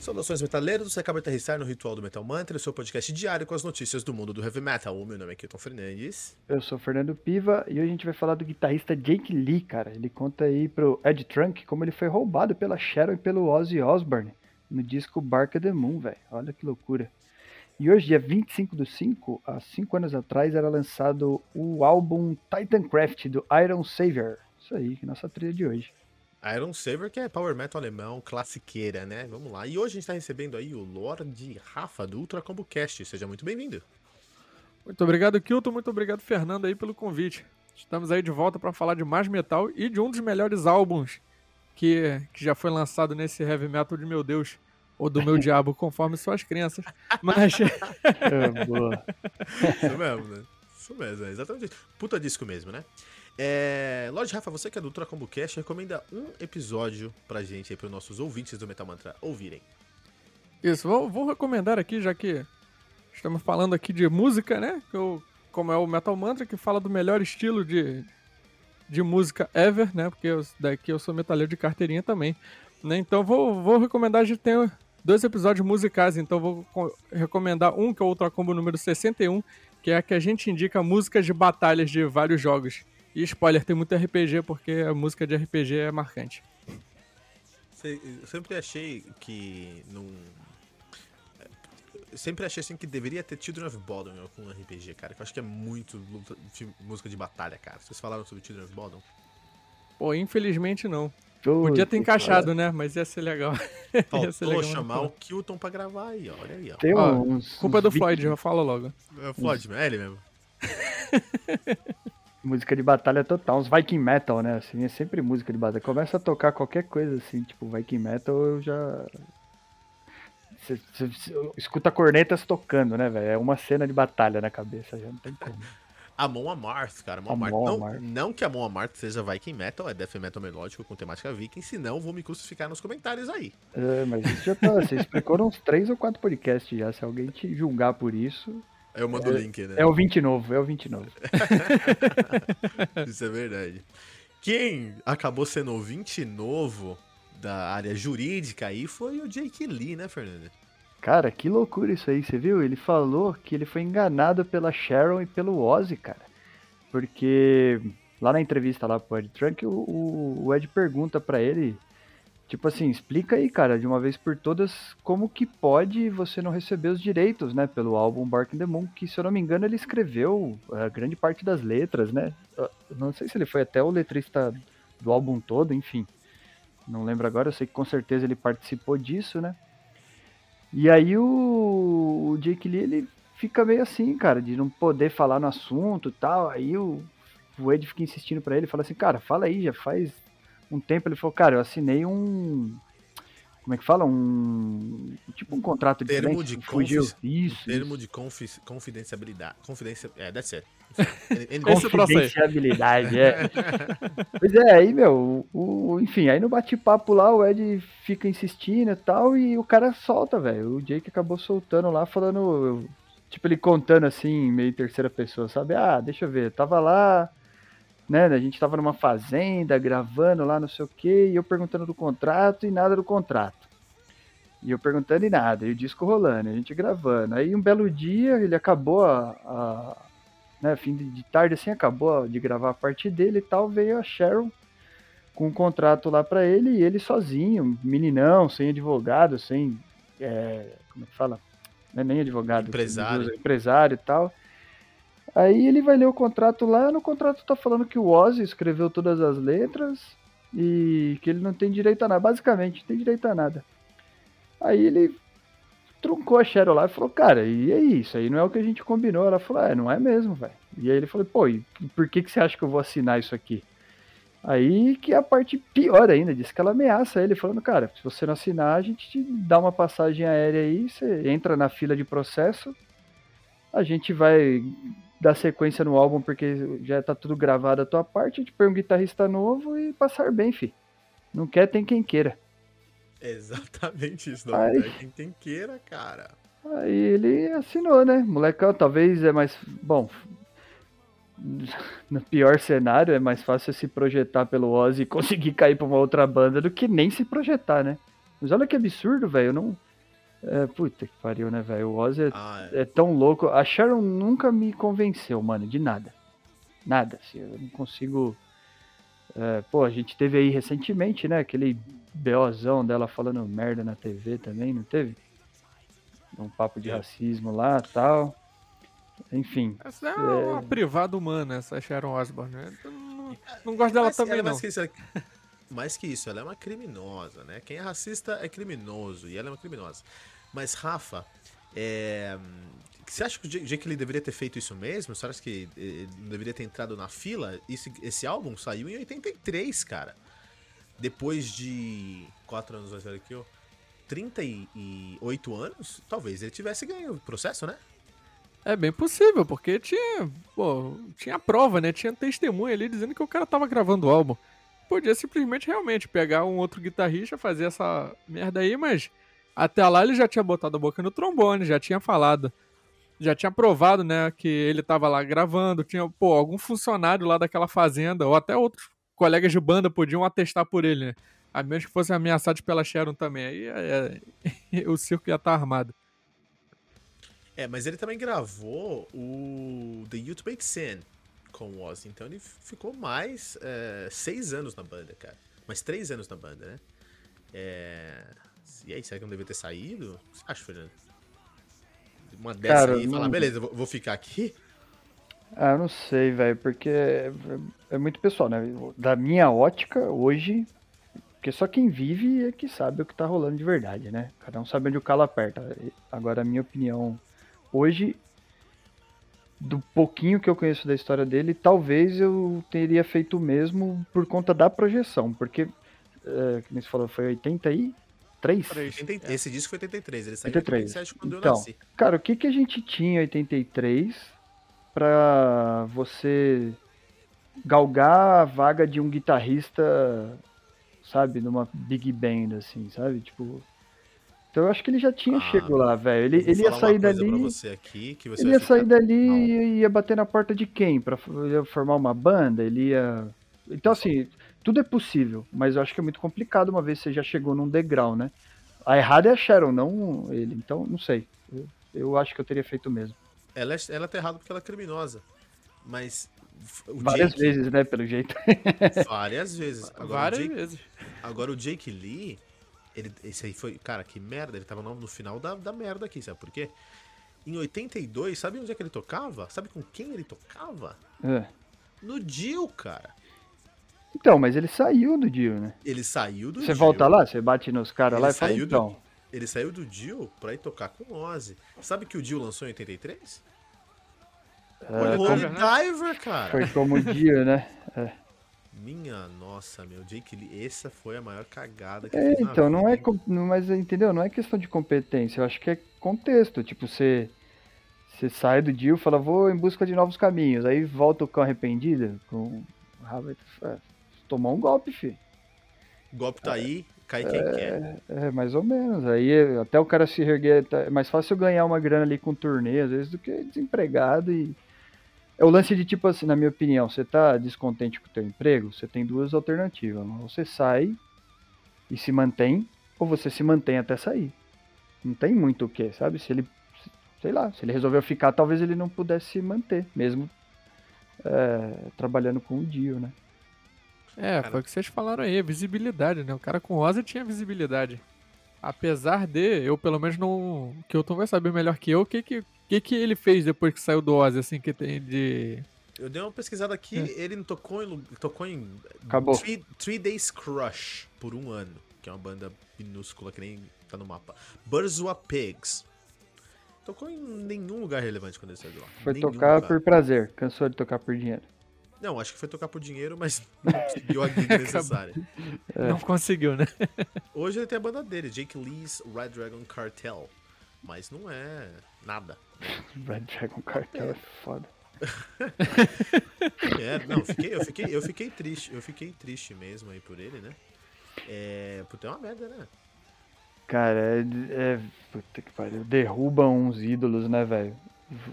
Saudações metaleiros, você acaba de aterrissar no Ritual do Metal Mantra, seu podcast diário com as notícias do mundo do heavy metal. O meu nome é Kilton Fernandes. Eu sou Fernando Piva e hoje a gente vai falar do guitarrista Jake Lee, cara. Ele conta aí pro Ed Trunk como ele foi roubado pela Sharon e pelo Ozzy Osbourne no disco Bark of the Moon, velho. Olha que loucura. E hoje, dia 25 do 5, há 5 anos atrás, era lançado o álbum Titancraft do Iron Savior. Isso aí, nossa trilha de hoje. Iron Saber, que é power metal alemão, classiqueira, né? Vamos lá. E hoje a gente está recebendo aí o Lorde Rafa do Ultra Combo Cast. Seja muito bem-vindo. Muito obrigado, Kilton. Muito obrigado, Fernando, aí pelo convite. Estamos aí de volta para falar de mais metal e de um dos melhores álbuns que, que já foi lançado nesse heavy metal de meu Deus, ou do meu diabo, conforme suas crenças. Mas. É, boa. Isso mesmo, né? Isso mesmo, é exatamente isso. Puta disco mesmo, né? É... Lorde Rafa, você que é do Ultra Combo Cast, recomenda um episódio pra gente aí, pros nossos ouvintes do Metal Mantra ouvirem. Isso, vou, vou recomendar aqui, já que estamos falando aqui de música, né? Eu, como é o Metal Mantra, que fala do melhor estilo de, de música ever, né? Porque eu, daqui eu sou metaleiro de carteirinha também. Né? Então vou, vou recomendar, a gente tem dois episódios musicais, então vou recomendar um que é o Ultra Combo número 61, que é a que a gente indica músicas de batalhas de vários jogos. E spoiler, tem muito RPG porque a música de RPG é marcante. Eu sempre achei que não. Eu sempre achei assim que deveria ter Children of Bodom com um RPG, cara. Que eu acho que é muito luta, música de batalha, cara. Vocês falaram sobre Children of Bodom? Pô, infelizmente não. Podia ter encaixado, né? Mas ia ser legal. Faltou ser legal chamar o Kilton pra gravar aí, olha aí, ó. Tem uns, culpa uns do Floyd, já fala logo. É o Floyd, é ele mesmo. música de batalha total, uns Viking Metal, né? Assim, é sempre música de batalha. Começa a tocar qualquer coisa assim, tipo Viking Metal, eu já. Você, escuta cornetas tocando, né, velho? É uma cena de batalha na cabeça, já não tem como. Amon Amarth, cara. Amon Amarth. Não, Amarth. não que Amon Amarth seja Viking Metal, é Death Metal melódico com temática viking, senão vou me crucificar nos comentários aí. É, mas isso já tá. Você explicou uns três ou quatro podcasts já. Se alguém te julgar por isso. Eu mando o é, link, né? É o 20 novo, é o 20 novo. Isso é verdade. Quem acabou sendo o 20 novo da área jurídica aí foi o Jake Lee, né, Fernando? Cara, que loucura isso aí, você viu? Ele falou que ele foi enganado pela Sharon e pelo Ozzy, cara. Porque lá na entrevista lá pro Ed Trunk, o, o Ed pergunta para ele Tipo assim, explica aí, cara, de uma vez por todas, como que pode você não receber os direitos, né, pelo álbum Bark in the Moon, que se eu não me engano ele escreveu a grande parte das letras, né? Não sei se ele foi até o letrista do álbum todo, enfim. Não lembro agora, eu sei que com certeza ele participou disso, né? E aí o, o Jake Lee, ele fica meio assim, cara, de não poder falar no assunto e tal. Aí o, o Ed fica insistindo para ele, fala assim, cara, fala aí, já faz um tempo ele falou, cara, eu assinei um. Como é que fala? Um. Tipo um contrato de termo de fugiu. Isso. Um termo de confi confidencialidade. Confidência. É, deve ser. Confidencialidade, é. pois é, aí, meu, o, o, enfim, aí no bate-papo lá, o Ed fica insistindo e tal, e o cara solta, velho. O Jake acabou soltando lá, falando. Tipo, ele contando assim, meio terceira pessoa, sabe? Ah, deixa eu ver, tava lá, né? A gente tava numa fazenda, gravando lá, não sei o quê, e eu perguntando do contrato e nada do contrato. E eu perguntando e nada, e o disco rolando, a gente gravando. Aí um belo dia ele acabou a. a né, fim de tarde assim, acabou de gravar a parte dele e tal, veio a Sharon com um contrato lá para ele e ele sozinho, meninão, sem advogado, sem. É, como é que fala? É nem advogado, empresário. empresário e tal. Aí ele vai ler o contrato lá, no contrato tá falando que o Ozzy escreveu todas as letras e que ele não tem direito a nada, basicamente, não tem direito a nada. Aí ele truncou a Cheryl lá e falou, cara, e é isso aí não é o que a gente combinou. Ela falou, é, não é mesmo, velho. E aí ele falou, pô, e por que, que você acha que eu vou assinar isso aqui? Aí que é a parte pior ainda, disse que ela ameaça ele, falando, cara, se você não assinar, a gente te dá uma passagem aérea aí, você entra na fila de processo, a gente vai dar sequência no álbum porque já tá tudo gravado a tua parte, a gente põe um guitarrista novo e passar bem, fi. Não quer, tem quem queira. Exatamente isso, não Aí... tem quem queira, cara. Aí ele assinou, né? Molecão, talvez é mais. Bom, no pior cenário, é mais fácil se projetar pelo Ozzy e conseguir cair pra uma outra banda do que nem se projetar, né? Mas olha que absurdo, velho. Não... É, puta que pariu, né, velho? O Ozzy é, Ah, é. é tão louco. A Sharon nunca me convenceu, mano, de nada. Nada, assim, eu não consigo. É, pô, a gente teve aí recentemente, né? Aquele BOzão dela falando merda na TV também, não teve? Um papo de É. racismo lá tal. Enfim. Essa é uma privada humana, essa Sharon Osbourne. né? Eu não, não gosto dela Mas também, ela é não. mais que isso, ela- mais que isso, ela é uma criminosa, né? Quem é racista é criminoso e ela é uma criminosa. Mas, Rafa, é, você acha que o Jake Lee deveria ter feito isso mesmo? Você acha que eh, ele deveria ter entrado na fila? Esse, esse álbum saiu em 83, cara. Depois de 4 anos mais velho que eu. 38 anos, talvez ele tivesse ganho o processo, né? É bem possível, porque tinha, pô, tinha prova, né? Tinha testemunha ali dizendo que o cara tava gravando o álbum. Podia simplesmente realmente pegar um outro guitarrista, fazer essa merda aí, mas até lá ele já tinha botado a boca no trombone, já tinha falado, já tinha provado, né, que ele tava lá gravando, tinha, pô, algum funcionário lá daquela fazenda, ou até outros colegas de banda podiam atestar por ele, né? A menos que fossem ameaçados pela Sharon também. Aí é, é, o circo ia estar armado. É, mas ele também gravou o The Youth Make Sin com o Ozzy, então ele ficou mais é, seis anos na banda, cara. Mais três anos na banda, né? É... E aí, será que não devia ter saído? O que você acha, Fernando? Uma dessa Cara, aí e falar, não- beleza, vou, vou ficar aqui? Ah, eu não sei, velho, porque é, é muito pessoal, né? Da minha ótica, hoje, porque só quem vive é que sabe o que tá rolando de verdade, né? Cada um sabe onde o calo aperta. Agora, a minha opinião, hoje, do pouquinho que eu conheço da história dele, talvez eu teria feito o mesmo por conta da projeção, porque, é, como você falou, foi 83? Três. 80 Esse disco foi 83, ele saiu 83. em 87 quando Então, eu nasci. Cara, o que, que a gente tinha em 83 pra você galgar a vaga de um guitarrista, sabe, numa big band, assim, sabe? Tipo. Então eu acho que ele já tinha Ah, chego lá, velho. Ele, ele ia sair dali. Aqui, que você Ele ia sair ficar- dali Não. e ia bater na porta de quem? Pra formar uma banda? Ele ia. Então, assim, tudo é possível, mas eu acho que é muito complicado uma vez que você já chegou num degrau, né? A errada é a Sharon, não ele. Então, não sei. Eu, eu acho que eu teria feito o mesmo. Ela, é, ela tá errada porque ela é criminosa. Mas. Várias Jake- vezes, né? Pelo jeito. Várias vezes. Agora, Várias o Jake, vezes. Agora o Jake Lee, ele, esse aí foi, cara, que merda, ele tava no, no final da, da merda aqui, sabe por quê? Em 82, sabe onde é que ele tocava? Sabe com quem ele tocava? É. No Dio, cara. Então, mas ele saiu do Dio, né? Ele saiu do Você Dio. volta lá, você bate nos caras lá e fala, do- então. Ele saiu do Dio pra ir tocar com o Ozzy. Sabe que o Dio lançou em 83? É, Olha, foi- Holy Diver, cara. Foi como o Dio, né? Minha nossa, meu. Jake Lee, essa foi a maior cagada que É, então, não é. com- Mas entendeu? Não é questão de competência, eu acho que é contexto. Tipo, você. Você sai do Dio e fala, vou em busca de novos caminhos. Aí volta o cão arrependido com. Ah, é, tomou um golpe, filho. O golpe tá aí, cai quem quer. É, mais ou menos. Aí é, até o cara se reerguer. tá- É mais fácil ganhar uma grana ali com turnê, às vezes, do que desempregado e. É o lance de tipo assim, na minha opinião, você tá descontente com o teu emprego, você tem duas alternativas. Ou Você sai e se mantém, ou você se mantém até sair. Não tem muito o que, sabe? Se ele, sei lá, se ele resolveu ficar, talvez ele não pudesse se manter, mesmo é, trabalhando com o Dio, né? É, Cara. foi o que vocês falaram aí, visibilidade, né? O cara com Ozzy tinha visibilidade. Apesar de, eu pelo menos não. Que o Tom vai saber melhor que eu, o que que, que que ele fez depois que saiu do Ozzy, assim, que tem de. Eu dei uma pesquisada aqui, ele não tocou em, tocou em Acabou. Three, Three Days Crush por um ano, que é uma banda minúscula que nem tá no mapa. Burzua Pigs. Tocou em nenhum lugar relevante quando ele saiu de lá. Foi Nenhum, tocar cara. por prazer, cansou de tocar por dinheiro. Não, acho que foi tocar por dinheiro, mas não conseguiu a gig necessária. Não conseguiu, né? Hoje ele tem a banda dele, Jake Lee's Red Dragon Cartel. Mas não é nada. Red Dragon Cartel é foda. É, não, fiquei, eu, fiquei, eu fiquei triste. Eu fiquei triste mesmo aí por ele, né? É. Puta, é uma merda, né? Cara, é, é. Puta que pariu. Derruba uns ídolos, né, velho?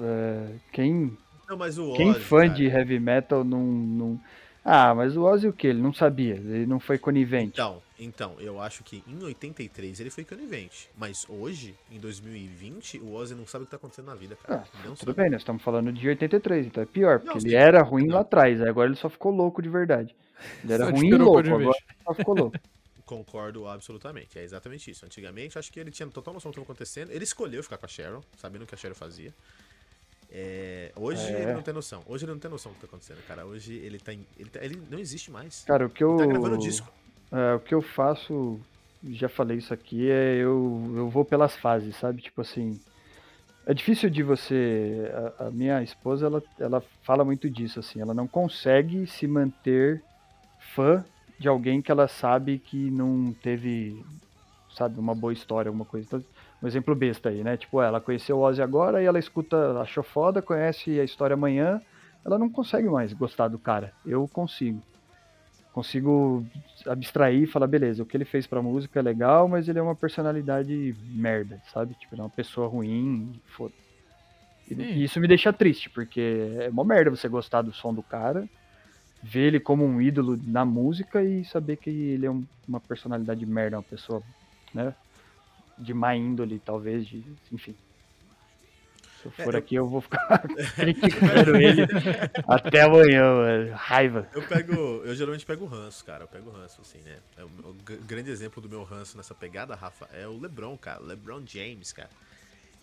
É, quem, Não, mas o quem Ozzy, fã cara, de heavy metal não, não. Ah, mas o Ozzy o que? Ele não sabia. Ele não foi conivente. Então, Então, eu acho que em 83 ele foi conivente. Mas hoje, em 2020, o Ozzy não sabe o que tá acontecendo na vida, cara. Ah, não tudo sabe. bem, nós estamos falando de 83, então é pior, porque Não, ele sim. era ruim Não. lá atrás, agora ele só ficou louco de verdade. Ele era Só ruim e louco, agora ele só ficou louco. Concordo absolutamente. É exatamente isso. Antigamente, acho que ele tinha total noção do que estava acontecendo. Ele escolheu ficar com a Sharon, sabendo o que a Sharon fazia. É, Hoje É. ele não tem noção. Hoje ele não tem noção do que tá acontecendo, cara. Hoje ele tá em... ele, tá- ele não existe mais. Cara, o que eu. Ele tá gravando disco. É, o que eu faço, já falei isso aqui, é eu, eu vou pelas fases, sabe? Tipo assim, é difícil de você. A, a minha esposa, ela, ela fala muito disso, assim, ela não consegue se manter fã de alguém que ela sabe que não teve, sabe, uma boa história, alguma coisa. Então, um exemplo besta aí, né? Tipo, ela conheceu o Ozzy agora e ela escuta, achou foda, conhece a história amanhã, ela não consegue mais gostar do cara. Eu consigo consigo abstrair e falar, beleza, o que ele fez pra música é legal, mas ele é uma personalidade merda, sabe? Tipo, ele é uma pessoa ruim, foda. E, e isso me deixa triste, porque é uma merda você gostar do som do cara, ver ele como um ídolo na música e saber que ele é um- uma personalidade merda, uma pessoa, né? De má índole, talvez, de, enfim. Se eu É, for eu- aqui, eu vou ficar criticando ele até amanhã, mano. Raiva. Eu pego. Eu geralmente pego o ranço, cara. Eu pego o ranço, assim, né? É o, o grande exemplo do meu ranço nessa pegada, Rafa, é o LeBron, cara. LeBron James, cara.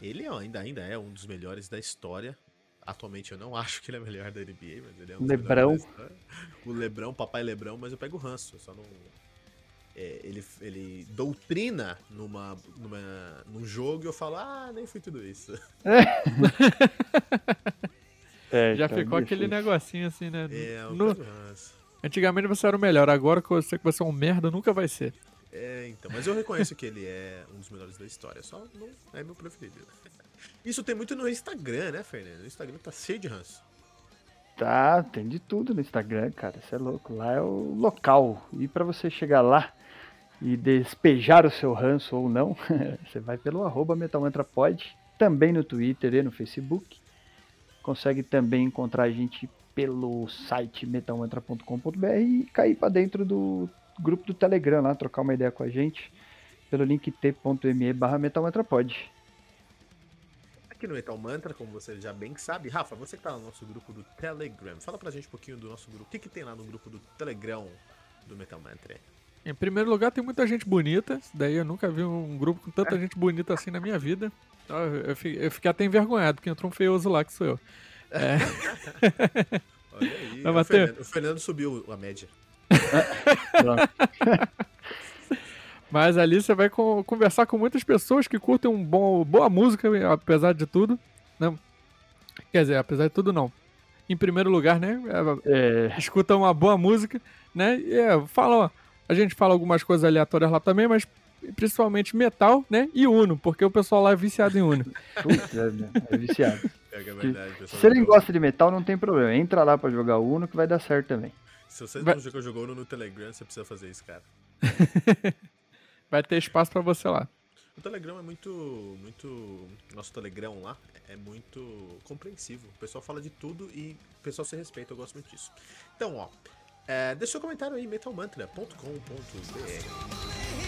Ele ó, ainda, ainda é um dos melhores da história. Atualmente eu não acho que ele é melhor da NBA, mas ele é um Lebrão. O Lebrão, papai Lebrão, mas eu pego o ranço. Eu só não. É, ele, ele doutrina numa, numa, num jogo e eu falo, ah, nem foi tudo isso. É, Já ficou aquele difícil. negocinho assim, né? É, eu No-. Antigamente você era o melhor, agora que você que você é um merda, nunca vai ser. É, então, mas eu reconheço que ele é um dos melhores da história, só não é meu preferido. Isso tem muito no Instagram, né, Fernando? O Instagram tá cheio de ranço. Tá, tem de tudo no Instagram, cara. Você é louco. Lá é o local. E pra você chegar lá e despejar o seu ranço ou não, você vai pelo arroba também no Twitter e no Facebook. Consegue também encontrar a gente pelo site metalmantra.com.br e cair pra dentro do grupo do Telegram lá, trocar uma ideia com a gente pelo link t.me barra metalmantrapod. Aqui no Metal Mantra, como você já bem sabe, Rafa, você que tá no nosso grupo do Telegram, fala pra gente um pouquinho do nosso grupo. O que, que tem lá no grupo do Telegram do Metal Mantra? Em primeiro lugar, tem muita gente bonita. Isso daí eu nunca vi um grupo com tanta gente bonita assim na minha vida. Então, Eu eu fi- eu fiquei até envergonhado, porque entrou um feioso lá, que sou eu. Olha aí, Vai o? Fernando, o Fernando subiu a média. Mas ali você vai co- conversar com muitas pessoas que curtem um bom, boa música, apesar de tudo. Não. Quer dizer, apesar de tudo, não. Em primeiro lugar, né? é, É, escuta uma boa música, né? E é, fala, a gente fala algumas coisas aleatórias lá também, mas principalmente metal, né? E Uno, porque o pessoal lá é viciado em Uno. putz, é, é viciado. É que é verdade. Se nem gosta de metal, não tem problema. Entra lá pra jogar Uno que vai dar certo também. Se você Vai- não jogou, jogou no Telegram, você precisa fazer isso, cara. Vai ter espaço pra você lá. O Telegram é muito, muito. Nosso Telegram lá é muito compreensivo. O pessoal fala de tudo e o pessoal se respeita. Eu gosto muito disso. Então, ó. É, deixa seu comentário aí, metalmantra.com.br.